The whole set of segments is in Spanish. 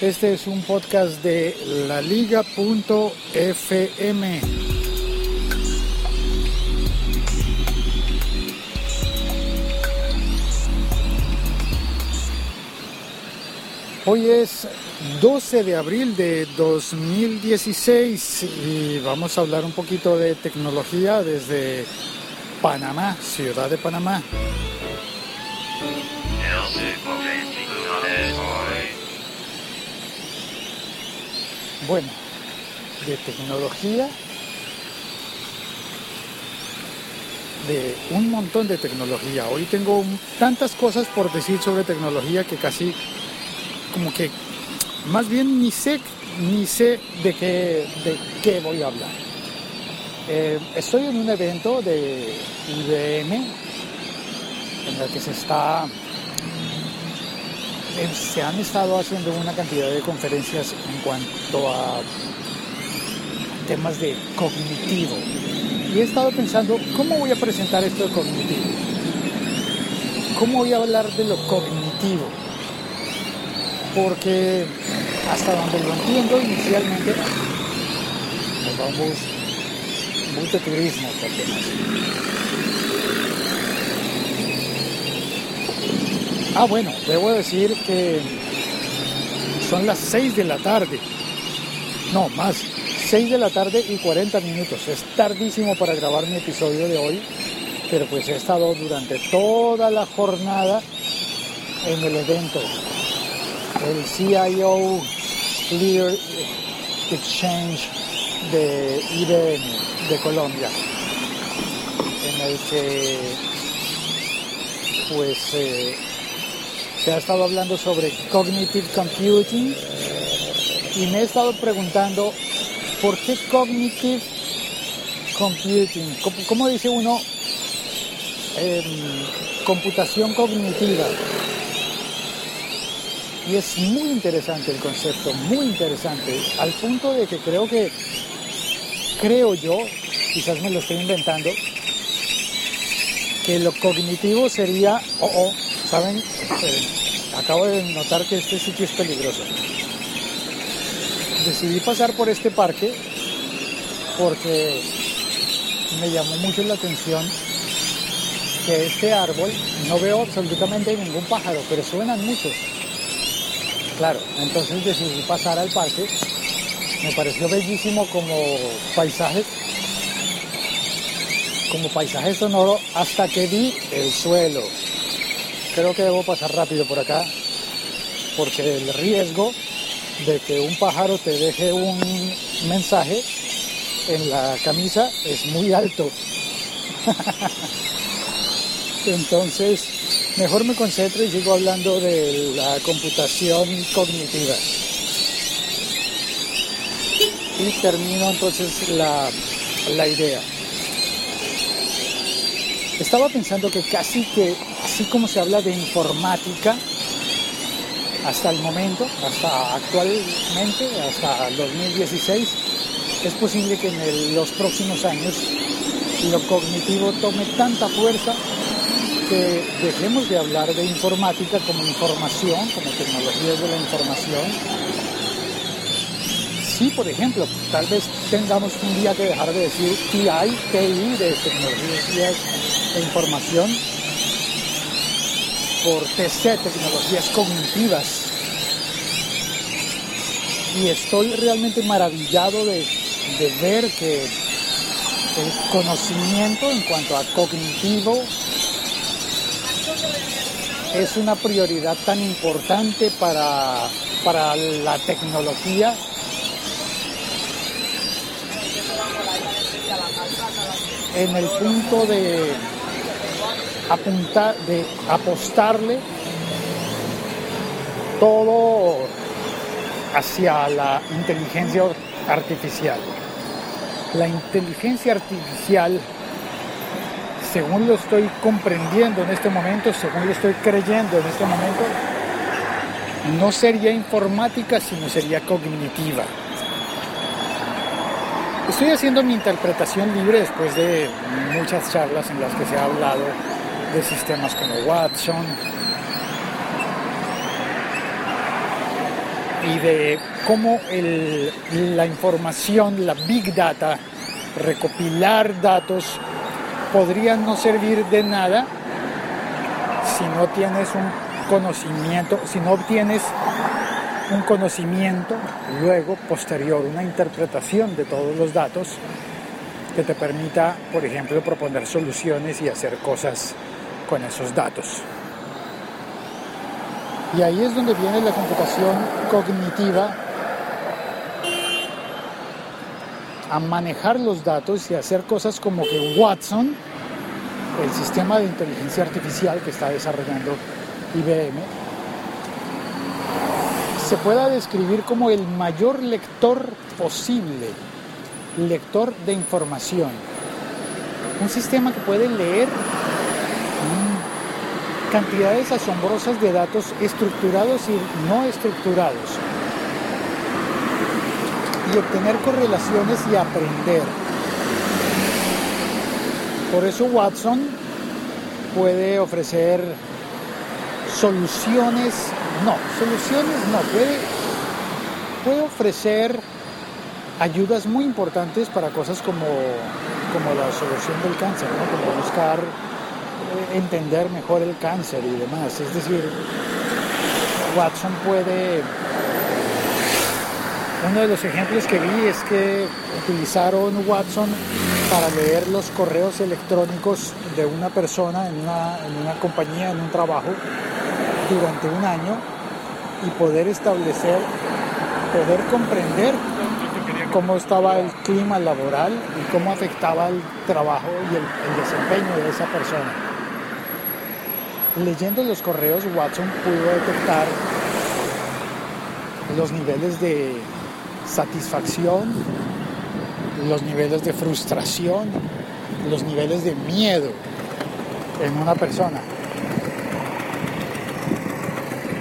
Este es un podcast de laliga.fm. Hoy es 12 de abril de 2016 y vamos a hablar un poquito de tecnología desde Panamá, ciudad de Panamá. Bueno, de tecnología, de un montón de tecnología. Hoy tengo tantas cosas por decir sobre tecnología que casi como que más bien ni sé ni sé de qué, de qué voy a hablar. Eh, estoy en un evento de IBM en el que se está se han estado haciendo una cantidad de conferencias en cuanto a temas de cognitivo. Y he estado pensando, ¿cómo voy a presentar esto de cognitivo? ¿Cómo voy a hablar de lo cognitivo? porque hasta donde lo entiendo inicialmente, nos vamos mucho turismo Ah, bueno, debo decir que son las 6 de la tarde. No, más. 6 de la tarde y 40 minutos. Es tardísimo para grabar mi episodio de hoy, pero pues he estado durante toda la jornada en el evento el CIO Clear Exchange de IBM de Colombia, en el que pues eh, se ha estado hablando sobre cognitive computing y me he estado preguntando por qué cognitive computing, ¿cómo, dice uno? Em, computación cognitiva y es muy interesante el concepto, muy interesante, al punto de que creo que, creo yo, quizás me lo estoy inventando, que lo cognitivo sería, oh, oh ¿saben? Eh, acabo de notar que este sitio es peligroso. Decidí pasar por este parque porque me llamó mucho la atención que este árbol, no veo absolutamente ningún pájaro, pero suenan muchos. Claro, entonces decidí pasar al parque. Me pareció bellísimo como paisaje, como paisaje sonoro hasta que vi el suelo. Creo que debo pasar rápido por acá porque el riesgo de que un pájaro te deje un mensaje en la camisa es muy alto. Entonces, Mejor me concentro y sigo hablando de la computación cognitiva. Y termino entonces la, la idea. Estaba pensando que casi que, así como se habla de informática, hasta el momento, hasta actualmente, hasta 2016, es posible que en los próximos años lo cognitivo tome tanta fuerza que dejemos de hablar de informática como información, como tecnologías de la información. Sí, por ejemplo, tal vez tengamos un día que dejar de decir TI, TI, de tecnologías de información, por TC, tecnologías cognitivas. Y estoy realmente maravillado de, de ver que el conocimiento en cuanto a cognitivo es una prioridad tan importante para, para la tecnología en el punto de apuntar, de apostarle todo hacia la inteligencia artificial. La inteligencia artificial según lo estoy comprendiendo en este momento, según lo estoy creyendo en este momento, no sería informática, sino sería cognitiva. Estoy haciendo mi interpretación libre después de muchas charlas en las que se ha hablado de sistemas como Watson, y de cómo la información, la big data, recopilar datos, podrían no servir de nada si no tienes un conocimiento, si no obtienes un conocimiento luego posterior, una interpretación de todos los datos que te permita, por ejemplo, proponer soluciones y hacer cosas con esos datos. Y ahí es donde viene la computación cognitiva a manejar los datos y hacer cosas como que Watson, el sistema de inteligencia artificial que está desarrollando IBM, se pueda describir como el mayor lector posible, lector de información. Un sistema que puede leer cantidades asombrosas de datos estructurados y no estructurados y obtener correlaciones y aprender. Por eso Watson puede ofrecer soluciones, no, soluciones no, puede, puede ofrecer ayudas muy importantes para cosas como, como la solución del cáncer, como buscar entender mejor el cáncer y demás. Es decir, Watson puede... Uno de los ejemplos que vi es que utilizaron Watson para leer los correos electrónicos de una persona en una, compañía, en un trabajo, durante un año y poder establecer, poder comprender cómo estaba el clima laboral y cómo afectaba el trabajo y el desempeño de esa persona. Leyendo los correos, Watson pudo detectar los niveles de satisfacción, los niveles de frustración, los niveles de miedo en una persona.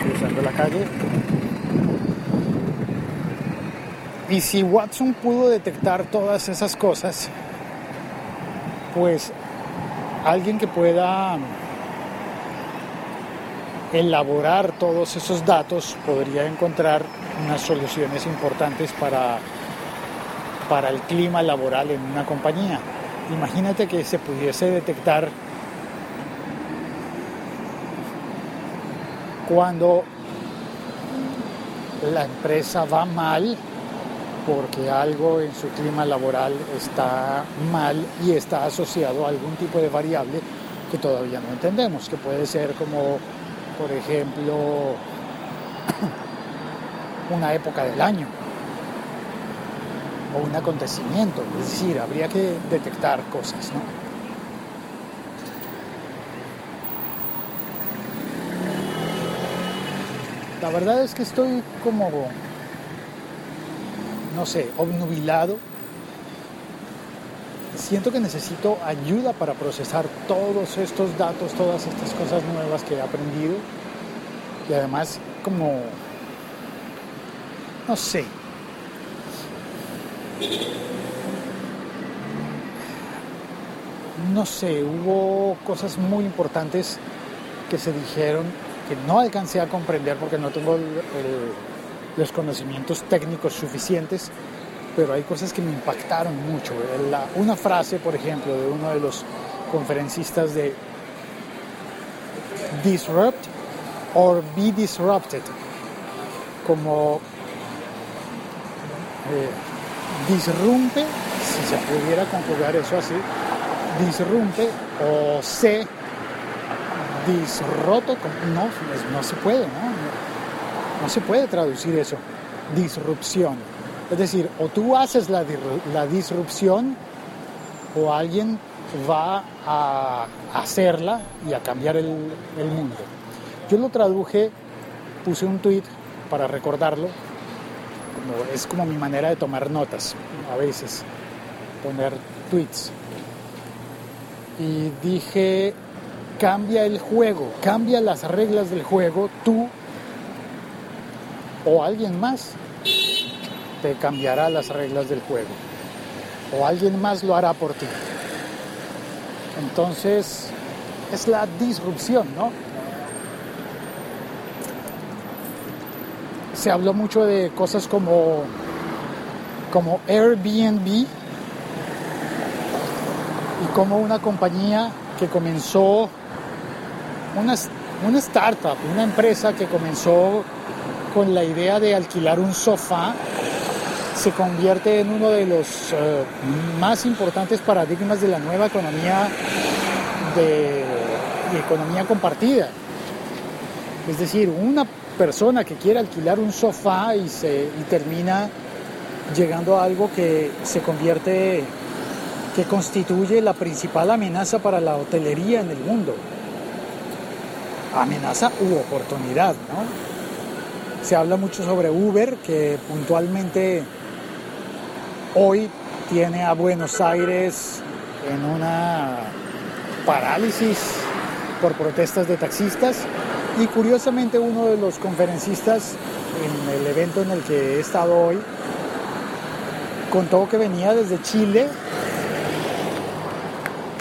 Cruzando la calle. Y si Watson pudo detectar todas esas cosas, pues alguien que pueda elaborar todos esos datos podría encontrar unas soluciones importantes para, para el clima laboral en una compañía. Imagínate que se pudiese detectar cuando la empresa va mal porque algo en su clima laboral está mal y está asociado a algún tipo de variable que todavía no entendemos, que puede ser como por ejemplo, una época del año o un acontecimiento, es decir, habría que detectar cosas. La verdad es que estoy como, no sé, obnubilado siento que necesito ayuda para procesar todos estos datos, todas estas cosas nuevas que he aprendido. Y además, como, no sé, no sé, hubo cosas muy importantes que se dijeron que no alcancé a comprender porque no tengo los conocimientos técnicos suficientes pero hay cosas que me impactaron mucho. una frase, por ejemplo, de uno de los conferencistas de disrupt or be disrupted, como eh, disrumpe, si se pudiera conjugar eso así, disrumpe o se disroto, no, no se puede, ¿no? No se puede traducir eso, disrupción es decir, o tú haces la, disrupción o alguien va a hacerla y a cambiar el, mundo. Yo lo traduje, puse un tweet para recordarlo, es como mi manera de tomar notas a veces, poner tweets. Y dije, cambia el juego, cambia las reglas del juego, tú o alguien más te cambiará las reglas del juego o alguien más lo hará por ti. Entonces es la disrupción, ¿no? se habló mucho de cosas como, como Airbnb y como una compañía que comenzó, una, una startup, una empresa que comenzó con la idea de alquilar un sofá, se convierte en uno de los eh, más importantes paradigmas de la nueva economía de, de economía compartida. Es decir, una persona que quiere alquilar un sofá y, se, y termina llegando a algo que se convierte, que constituye la principal amenaza para la hotelería en el mundo. Amenaza u oportunidad, ¿no? Se habla mucho sobre Uber, que puntualmente hoy tiene a Buenos Aires en una parálisis por protestas de taxistas y curiosamente uno de los conferencistas en el evento en el que he estado hoy contó que venía desde Chile,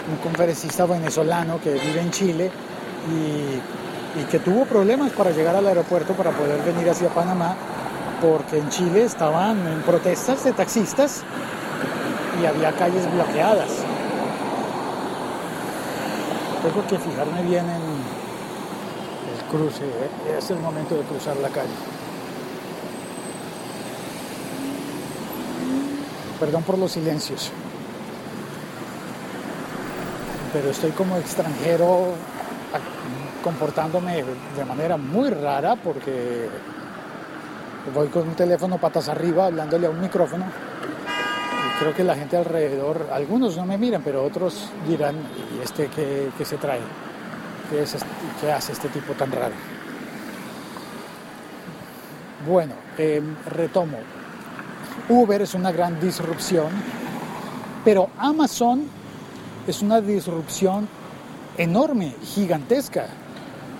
un conferencista venezolano que vive en Chile y, y, que tuvo problemas para llegar al aeropuerto para poder venir hacia Panamá porque en Chile estaban en protestas de taxistas y había calles bloqueadas. Tengo que fijarme bien en cruce, ¿eh? es el momento de cruzar la calle. Perdón por los silencios, pero estoy como extranjero comportándome de manera muy rara porque voy con un teléfono patas arriba hablándole a un micrófono y creo que la gente alrededor, algunos no me miran, pero otros dirán, ¿y este qué, qué se trae? ¿Qué, hace este tipo tan raro? Bueno, em, retomo. Uber es una gran disrupción, pero Amazon es una disrupción enorme, gigantesca.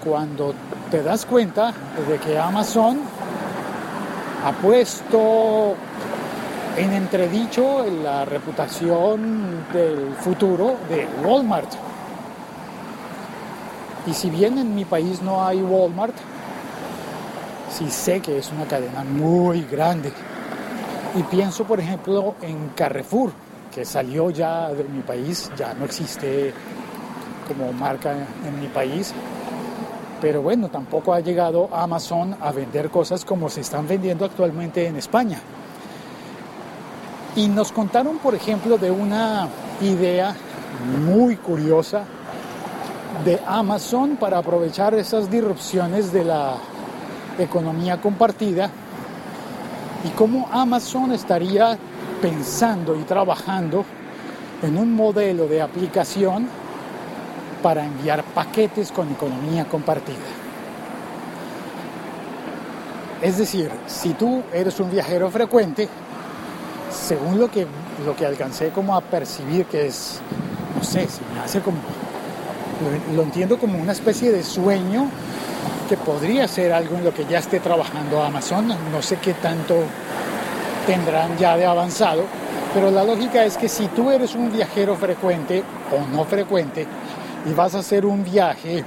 Cuando te das cuenta de que Amazon ha puesto en entredicho la reputación del futuro de Walmart. Y si bien en mi país no hay Walmart, sí sé que es una cadena muy grande. Y pienso, por ejemplo, en Carrefour, que salió ya de mi país, ya no existe como marca en mi país. Pero bueno, tampoco ha llegado Amazon a vender cosas como se están vendiendo actualmente en España. Y nos contaron, por ejemplo, de una idea muy curiosa de Amazon para aprovechar esas disrupciones de la economía compartida y cómo Amazon estaría pensando y trabajando en un modelo de aplicación para enviar paquetes con economía compartida. Es decir, si tú eres un viajero frecuente, según lo que, lo que alcancé como a percibir que es, no sé, se me hace como lo, entiendo como una especie de sueño que podría ser algo en lo que ya esté trabajando Amazon. No sé qué tanto tendrán ya de avanzado, pero la lógica es que si tú eres un viajero frecuente o no frecuente y vas a hacer un viaje,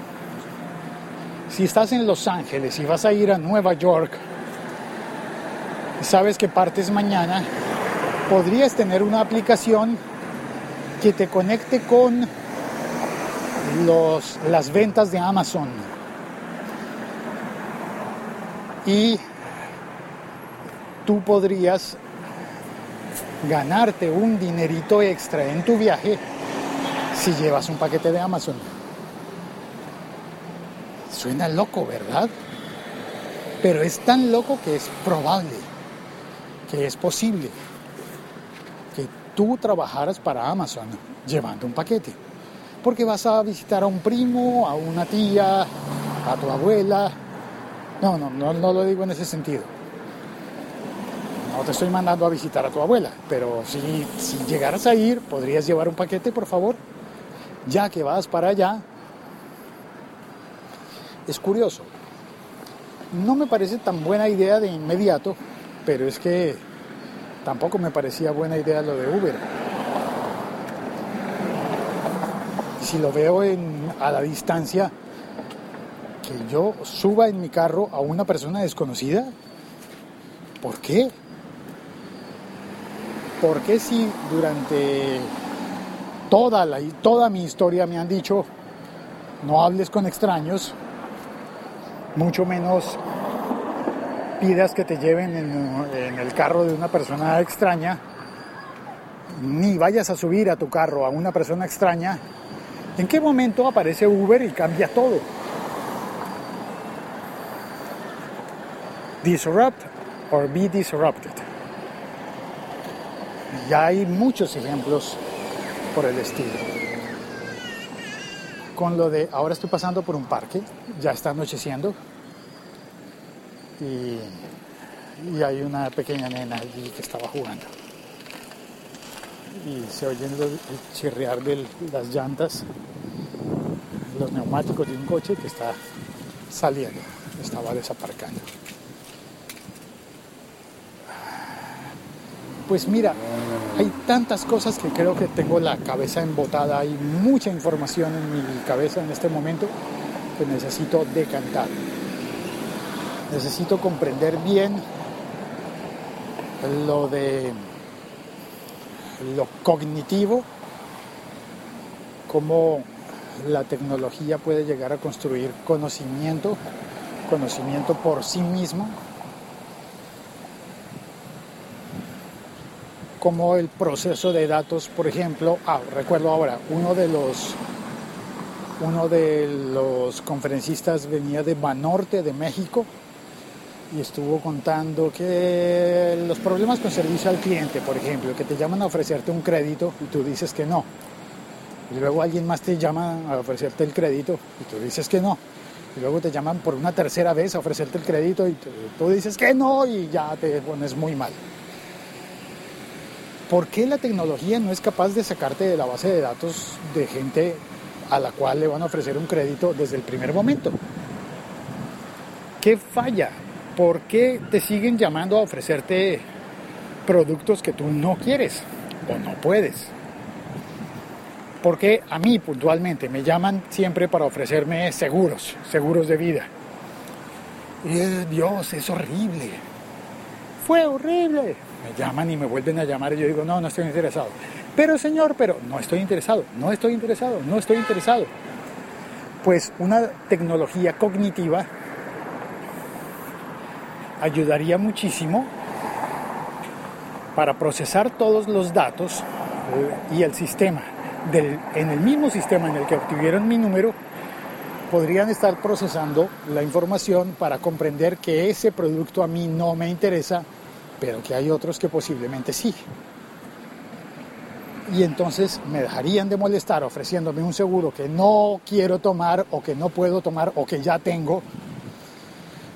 si estás en Los Ángeles y vas a ir a Nueva York, sabes que partes mañana, podrías tener una aplicación que te conecte con los, las ventas de Amazon. Y tú podrías ganarte un dinerito extra en tu viaje si llevas un paquete de Amazon. Suena loco, ¿verdad? Pero es tan loco que es probable, que es posible que tú trabajaras para Amazon llevando un paquete porque vas a visitar a un primo, a una tía, a tu abuela. No, no, no, no lo digo en ese sentido. No te estoy mandando a visitar a tu abuela, pero si, si llegaras a ir, podrías llevar un paquete, por favor, ya que vas para allá. Es curioso. No me parece tan buena idea de inmediato, pero es que tampoco me parecía buena idea lo de Uber si lo veo a la distancia, que yo suba en mi carro a una persona desconocida, ¿Por qué? ¿Por qué si durante toda, la, toda mi historia me han dicho no hables con extraños, mucho menos pidas que te lleven en, el carro de una persona extraña, ni vayas a subir a tu carro a una persona extraña, ¿en qué momento aparece Uber y cambia todo? Disrupt or be disrupted. Ya hay muchos ejemplos por el estilo. Con lo de ahora estoy pasando por un parque, ya está anocheciendo y, y hay una pequeña nena allí que estaba jugando. Y se oyen el chirriar de las llantas, los neumáticos de un coche que está saliendo, estaba desaparcando. Pues mira, hay tantas cosas que creo que tengo la cabeza embotada, hay mucha información en mi cabeza en este momento que necesito decantar. Necesito comprender bien lo de lo cognitivo, cómo la tecnología puede llegar a construir conocimiento, conocimiento por sí mismo, como el proceso de datos, por ejemplo, ah, recuerdo ahora, uno de los uno de los conferencistas venía de Banorte, de México, y estuvo contando que los problemas con servicio al cliente, por ejemplo, que te llaman a ofrecerte un crédito y tú dices que no. Y luego alguien más te llama a ofrecerte el crédito y tú dices que no. Y luego te llaman por una tercera vez a ofrecerte el crédito y tú dices que no y ya te pones muy mal. ¿Por qué la tecnología no es capaz de sacarte de la base de datos de gente a la cual le van a ofrecer un crédito desde el primer momento? ¿Qué falla? ¿Por qué te siguen llamando a ofrecerte productos que tú no quieres o no puedes? Porque a mí puntualmente me llaman siempre para ofrecerme seguros, seguros de vida. Y Dios, es horrible. Fue horrible me llaman y me vuelven a llamar y yo digo, no, no estoy interesado. Pero señor, pero no estoy interesado, no estoy interesado, no estoy interesado. Pues una tecnología cognitiva ayudaría muchísimo para procesar todos los datos eh, y el sistema, en el mismo sistema en el que obtuvieron mi número, podrían estar procesando la información para comprender que ese producto a mí no me interesa pero que hay otros que posiblemente sí. Y entonces me dejarían de molestar ofreciéndome un seguro que no quiero tomar o que no puedo tomar o que ya tengo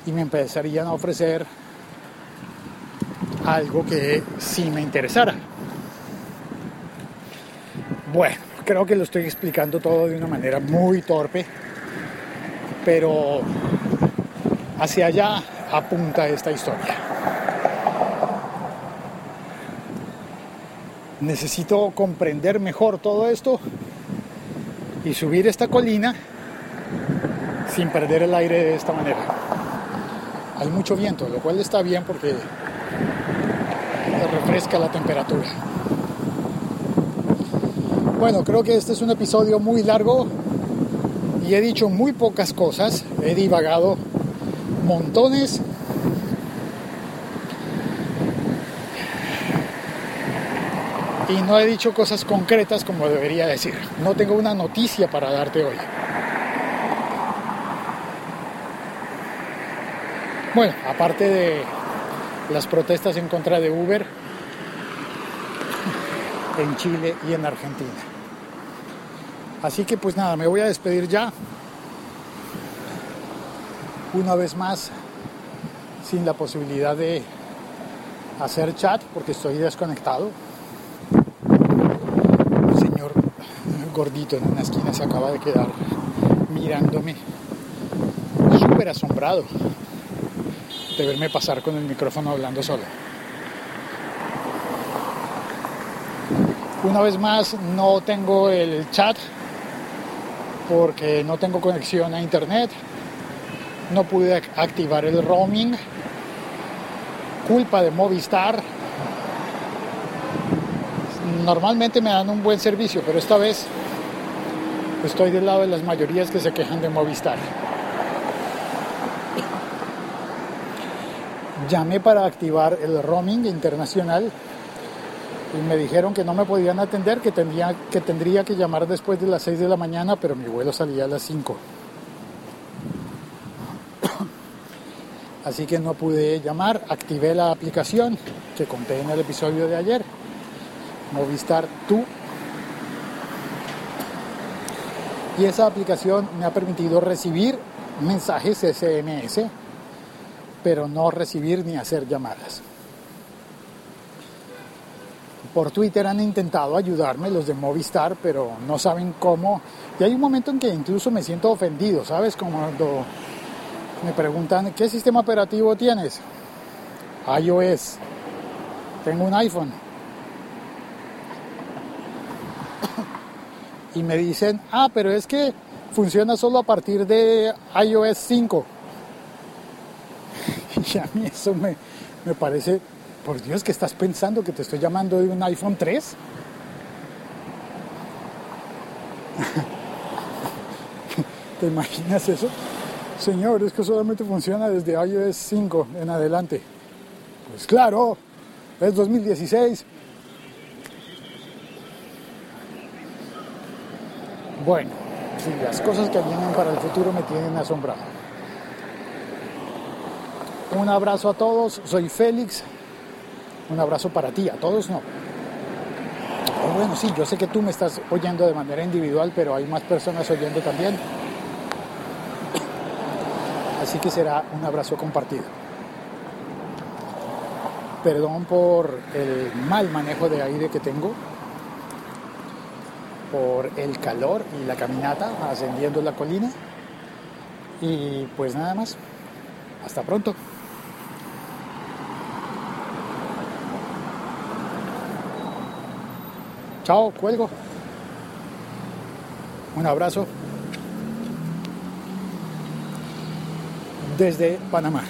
y me empezarían a ofrecer algo que sí me interesara. Bueno, creo que lo estoy explicando todo de una manera muy torpe, pero hacia allá apunta esta historia. Necesito comprender mejor todo esto y subir esta colina sin perder el aire de esta manera. Hay mucho viento, lo cual está bien porque refresca la temperatura. Bueno, creo que este es un episodio muy largo y he dicho muy pocas cosas, he divagado montones y no he dicho cosas concretas como debería decir. No tengo una noticia para darte hoy. Bueno, aparte de las protestas en contra de Uber en Chile y en Argentina. Así que pues nada, me voy a despedir ya. Una vez más, sin la posibilidad de hacer chat porque estoy desconectado. Gordito en una esquina se acaba de quedar mirándome, súper asombrado de verme pasar con el micrófono hablando solo. Una vez más no tengo el chat porque no tengo conexión a internet, no pude activar el roaming culpa de Movistar. Normalmente me dan un buen servicio, pero esta vez estoy del lado de las mayorías que se quejan de Movistar. Llamé para activar el roaming internacional y me dijeron que no me podían atender, que, tendría que tendría que llamar después de las 6 de la mañana, pero mi vuelo salía a las 5. Así que no pude llamar, activé la aplicación que conté en el episodio de ayer, Movistar Tú. Y esa aplicación me ha permitido recibir mensajes SMS, pero no recibir ni hacer llamadas. Por Twitter han intentado ayudarme los de Movistar, pero no saben cómo. Y hay un momento en que incluso me siento ofendido, ¿sabes? Como cuando me preguntan, ¿qué sistema operativo tienes? iOS. Tengo un iPhone. Y me dicen, ah, pero es que funciona solo a partir de iOS 5. Y a mí eso me, me parece por Dios, ¿qué estás pensando? ¿Que te estoy llamando de un iPhone 3? ¿Te imaginas eso? Señor, es que solamente funciona desde iOS 5 en adelante. Pues claro, es 2016. Bueno, las cosas que vienen para el futuro me tienen asombrado. Un abrazo a todos, soy Félix, un abrazo para ti, a todos no. Oh, bueno, sí, yo sé que tú me estás oyendo de manera individual, pero hay más personas oyendo también. Así que será un abrazo compartido. Perdón por el mal manejo de aire que tengo, por el calor y la caminata ascendiendo la colina. Y pues nada más. Hasta pronto. Chao, cuelgo. Un abrazo desde Panamá.